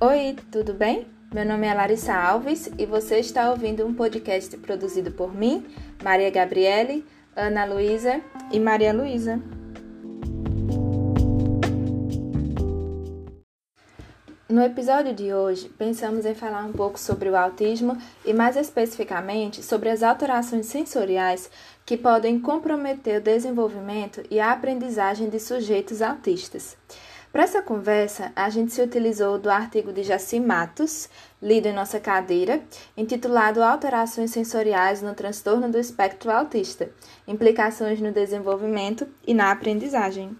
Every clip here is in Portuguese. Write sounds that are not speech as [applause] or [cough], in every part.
Oi, tudo bem? Meu nome é Larissa Alves e você está ouvindo um podcast produzido por mim, Maria Gabriele, Ana Luísa e Maria Luísa. No episódio de hoje, pensamos em falar um pouco sobre o autismo e, mais especificamente, sobre as alterações sensoriais que podem comprometer o desenvolvimento e a aprendizagem de sujeitos autistas. Para essa conversa, a gente se utilizou do artigo de Jaci Matos, lido em nossa cadeira, intitulado Alterações Sensoriais no Transtorno do Espectro Autista: Implicações no Desenvolvimento e na Aprendizagem.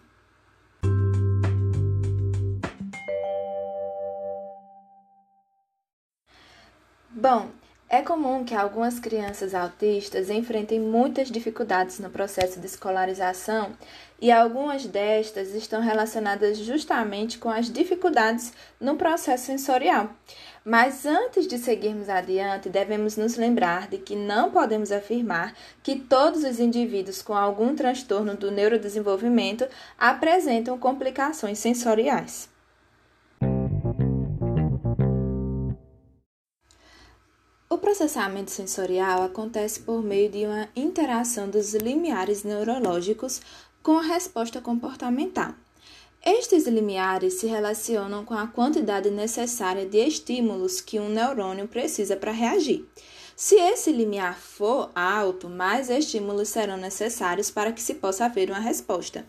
Bom, é comum que algumas crianças autistas enfrentem muitas dificuldades no processo de escolarização e algumas destas estão relacionadas justamente com as dificuldades no processo sensorial. Mas antes de seguirmos adiante, devemos nos lembrar de que não podemos afirmar que todos os indivíduos com algum transtorno do neurodesenvolvimento apresentam complicações sensoriais. Processamento sensorial acontece por meio de uma interação dos limiares neurológicos com a resposta comportamental. Estes limiares se relacionam com a quantidade necessária de estímulos que um neurônio precisa para reagir. Se esse limiar for alto, mais estímulos serão necessários para que se possa haver uma resposta.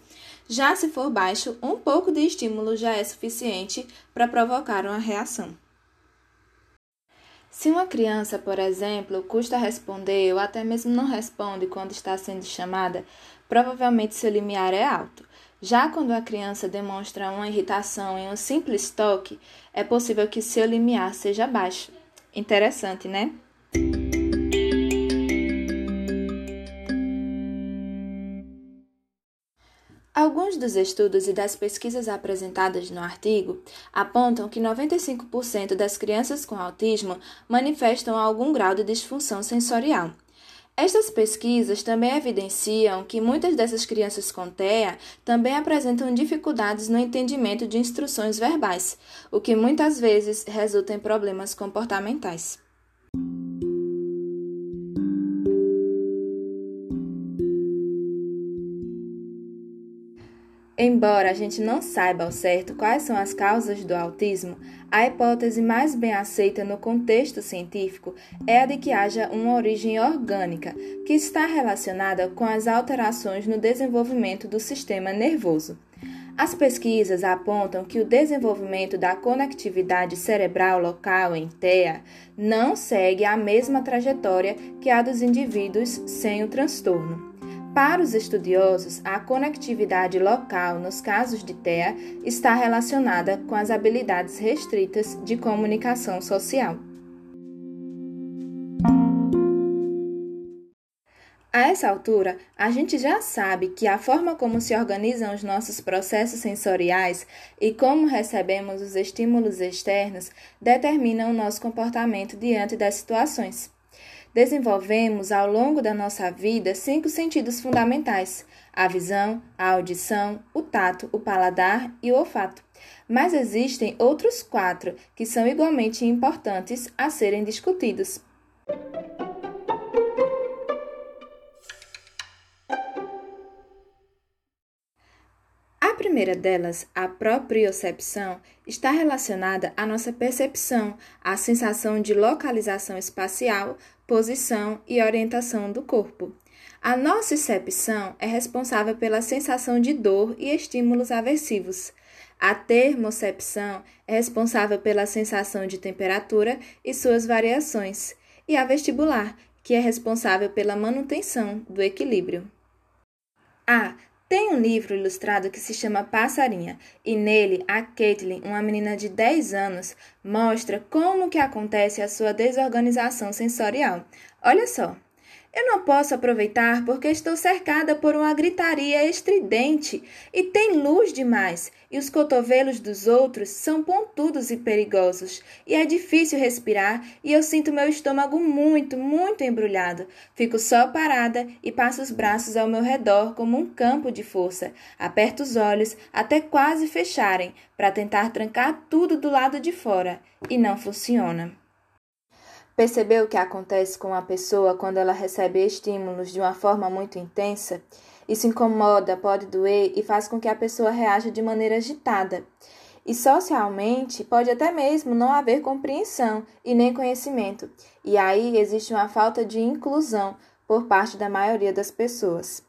Já se for baixo, um pouco de estímulo já é suficiente para provocar uma reação. Se uma criança, por exemplo, custa responder ou até mesmo não responde quando está sendo chamada, provavelmente seu limiar é alto. Já quando a criança demonstra uma irritação em um simples toque, é possível que seu limiar seja baixo. Interessante, né? Alguns dos estudos e das pesquisas apresentadas no artigo apontam que 95% das crianças com autismo manifestam algum grau de disfunção sensorial. Estas pesquisas também evidenciam que muitas dessas crianças com TEA também apresentam dificuldades no entendimento de instruções verbais, o que muitas vezes resulta em problemas comportamentais. Embora a gente não saiba ao certo quais são as causas do autismo, a hipótese mais bem aceita no contexto científico é a de que haja uma origem orgânica, que está relacionada com as alterações no desenvolvimento do sistema nervoso. As pesquisas apontam que o desenvolvimento da conectividade cerebral local em TEA não segue a mesma trajetória que a dos indivíduos sem o transtorno. Para os estudiosos, a conectividade local nos casos de TEA está relacionada com as habilidades restritas de comunicação social. A essa altura, a gente já sabe que a forma como se organizam os nossos processos sensoriais e como recebemos os estímulos externos determinam o nosso comportamento diante das situações. Desenvolvemos ao longo da nossa vida cinco sentidos fundamentais: a visão, a audição, o tato, o paladar e o olfato. Mas existem outros quatro que são igualmente importantes a serem discutidos. A primeira delas, a propriocepção, está relacionada à nossa percepção, à sensação de localização espacial, posição e orientação do corpo. A nocicepção é responsável pela sensação de dor e estímulos aversivos. A termocepção é responsável pela sensação de temperatura e suas variações. E a vestibular, que é responsável pela manutenção do equilíbrio. A tem um livro ilustrado que se chama Passarinha, e nele a Caitlin, uma menina de 10 anos, mostra como que acontece a sua desorganização sensorial. Olha só, Eu não posso aproveitar porque estou cercada por uma gritaria estridente e tem luz demais, e os cotovelos dos outros são pontudos e perigosos, e é difícil respirar e eu sinto meu estômago muito, muito embrulhado. Fico só parada e passo os braços ao meu redor como um campo de força. Aperto os olhos até quase fecharem para tentar trancar tudo do lado de fora e não funciona. Percebeu o que acontece com a pessoa quando ela recebe estímulos de uma forma muito intensa? Isso incomoda, pode doer e faz com que a pessoa reaja de maneira agitada. E socialmente pode até mesmo não haver compreensão e nem conhecimento. E aí existe uma falta de inclusão por parte da maioria das pessoas.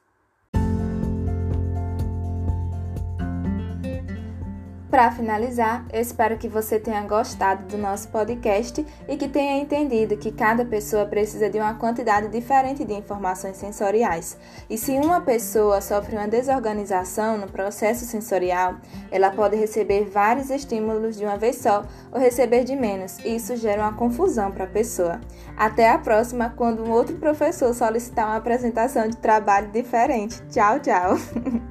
Para finalizar, eu espero que você tenha gostado do nosso podcast e que tenha entendido que cada pessoa precisa de uma quantidade diferente de informações sensoriais. E se uma pessoa sofre uma desorganização no processo sensorial, ela pode receber vários estímulos de uma vez só ou receber de menos, e isso gera uma confusão para a pessoa. Até a próxima, quando um outro professor solicitar uma apresentação de trabalho diferente. Tchau, tchau! [laughs]